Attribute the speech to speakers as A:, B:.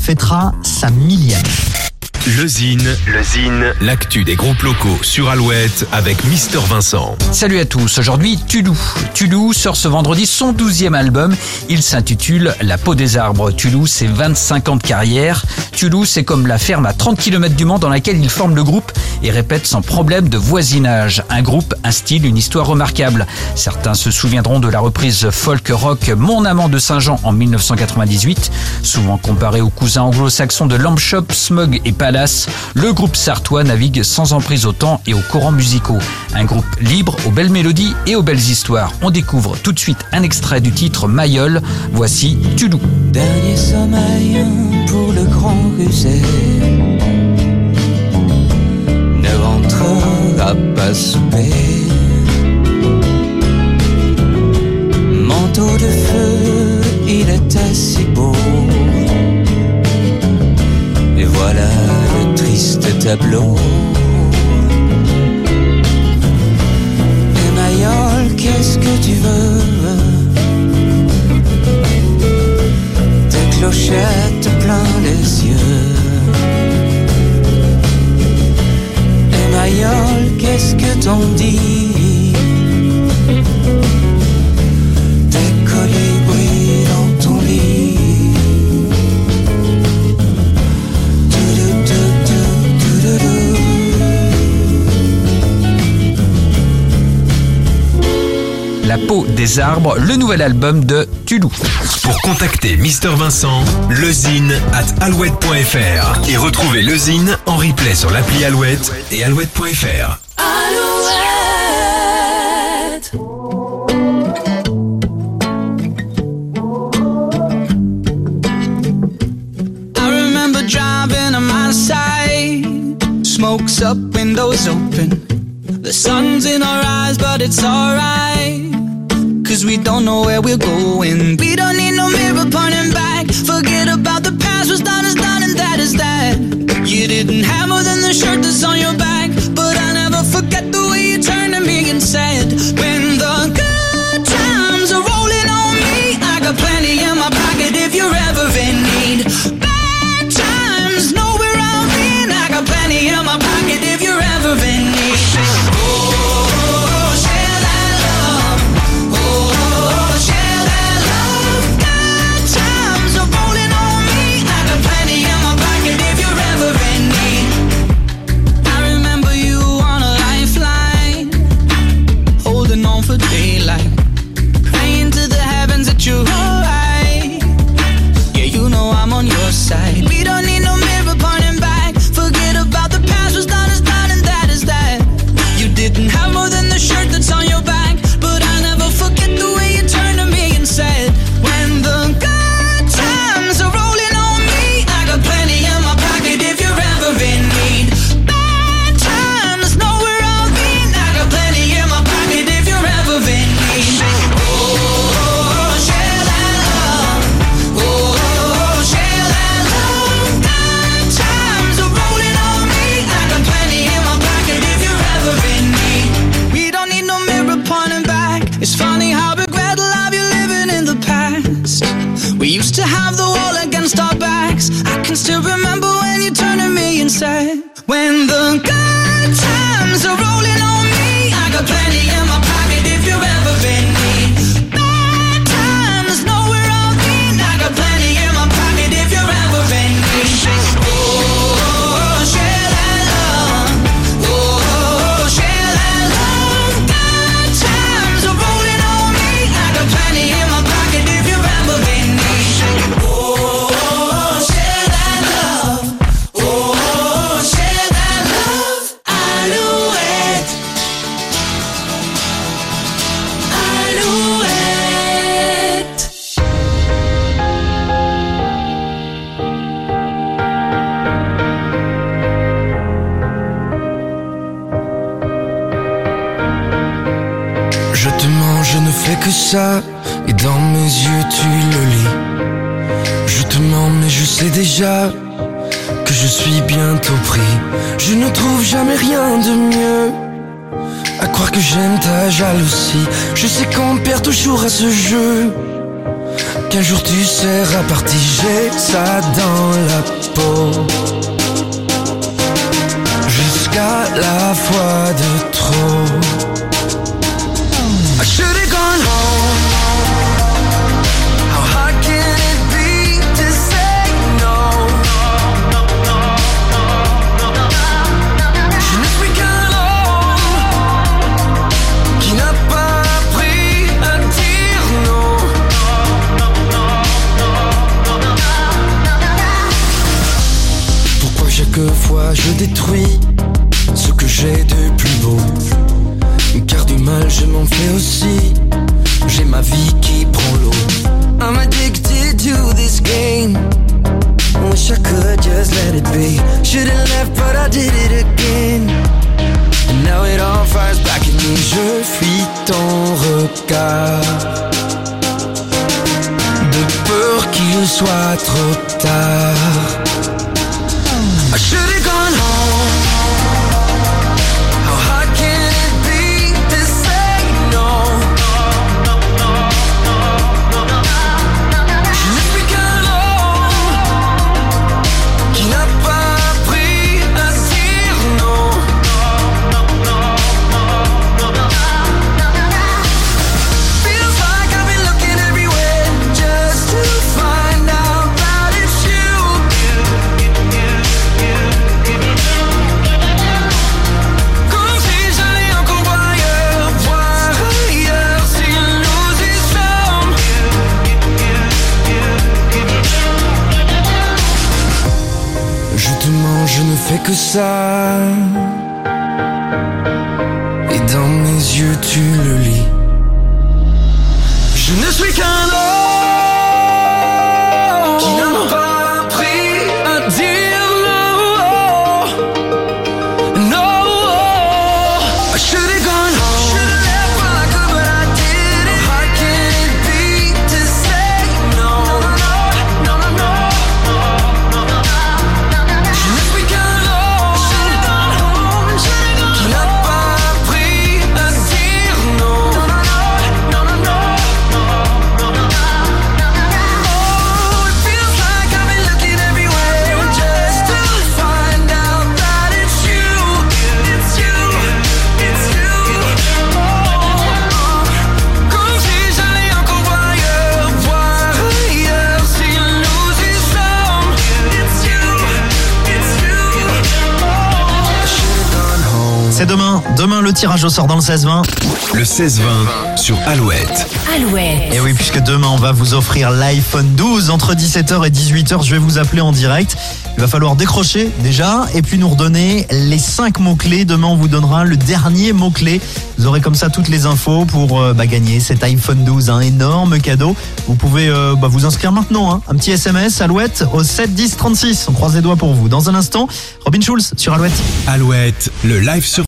A: Fêtera sa millième.
B: Le Zine, le Zine, l'actu des groupes locaux sur Alouette avec Mister Vincent.
C: Salut à tous, aujourd'hui Tulou. Tulou sort ce vendredi son douzième album. Il s'intitule La peau des arbres. Tulou, c'est 25 ans de carrière. Tulou, c'est comme la ferme à 30 km du Mans dans laquelle il forme le groupe et répète sans problème de voisinage. Un groupe, un style, une histoire remarquable. Certains se souviendront de la reprise folk rock Mon amant de Saint-Jean en 1998, souvent comparé aux cousins anglo-saxons de Lamb Shop, Smug et Le groupe sartois navigue sans emprise au temps et aux courants musicaux. Un groupe libre, aux belles mélodies et aux belles histoires. On découvre tout de suite un extrait du titre Mayol. Voici Tulou.
D: Dernier sommeil pour le grand rusé ne pas souper. Manteau de feu, il était si beau. Et voilà le triste tableau. Et Mayol, qu'est-ce que tu veux? Tes clochettes plein les yeux. Et Mayol, qu'est-ce que t'en dis?
C: La peau des arbres, le nouvel album de Tulou.
B: Pour contacter Mister Vincent, lezine at alouette.fr et retrouver le Zine en replay sur l'appli Alouette et alouette.fr.
D: I remember driving on my side, smokes up, windows open. The sun's in our eyes, but it's alright. Cause we don't know where we're going. We don't need no mirror pointing back. Forget about the past, what's done is done, and that is that. You didn't have more than the shirt that's on It's funny how regret a life you're living in the past. We used to have the wall against our backs. I can still remember
E: et dans mes yeux tu le lis. Je te mens, mais je sais déjà que je suis bientôt pris. Je ne trouve jamais rien de mieux. À croire que j'aime ta jalousie. Je sais qu'on perd toujours à ce jeu. qu'un jour tu seras parti, j'ai ça dans la peau. Jusqu'à la fois de trop. Home. Je détruis ce que j'ai de plus beau. Car du mal je m'en fais aussi. J'ai ma vie qui prend l'eau. I'm addicted to this game. Wish I could just let it be. Should've left but I did it again. Now it all fires back at me. Je fuis ton regard. De peur qu'il soit trop tard fais que ça. Et dans mes yeux, tu le lis. Je ne suis qu'un homme
A: C'est demain. Demain, le tirage au sort dans le 16-20.
B: Le 16-20 sur Alouette.
F: Alouette.
A: Et oui, puisque demain, on va vous offrir l'iPhone 12 entre 17h et 18h. Je vais vous appeler en direct. Il va falloir décrocher déjà et puis nous redonner les 5 mots-clés. Demain, on vous donnera le dernier mot-clé. Vous aurez comme ça toutes les infos pour euh, bah, gagner cet iPhone 12, un énorme cadeau. Vous pouvez euh, bah, vous inscrire maintenant. hein. Un petit SMS, Alouette, au 7 10 36. On croise les doigts pour vous. Dans un instant, Robin Schulz sur Alouette.
B: Alouette, le live sur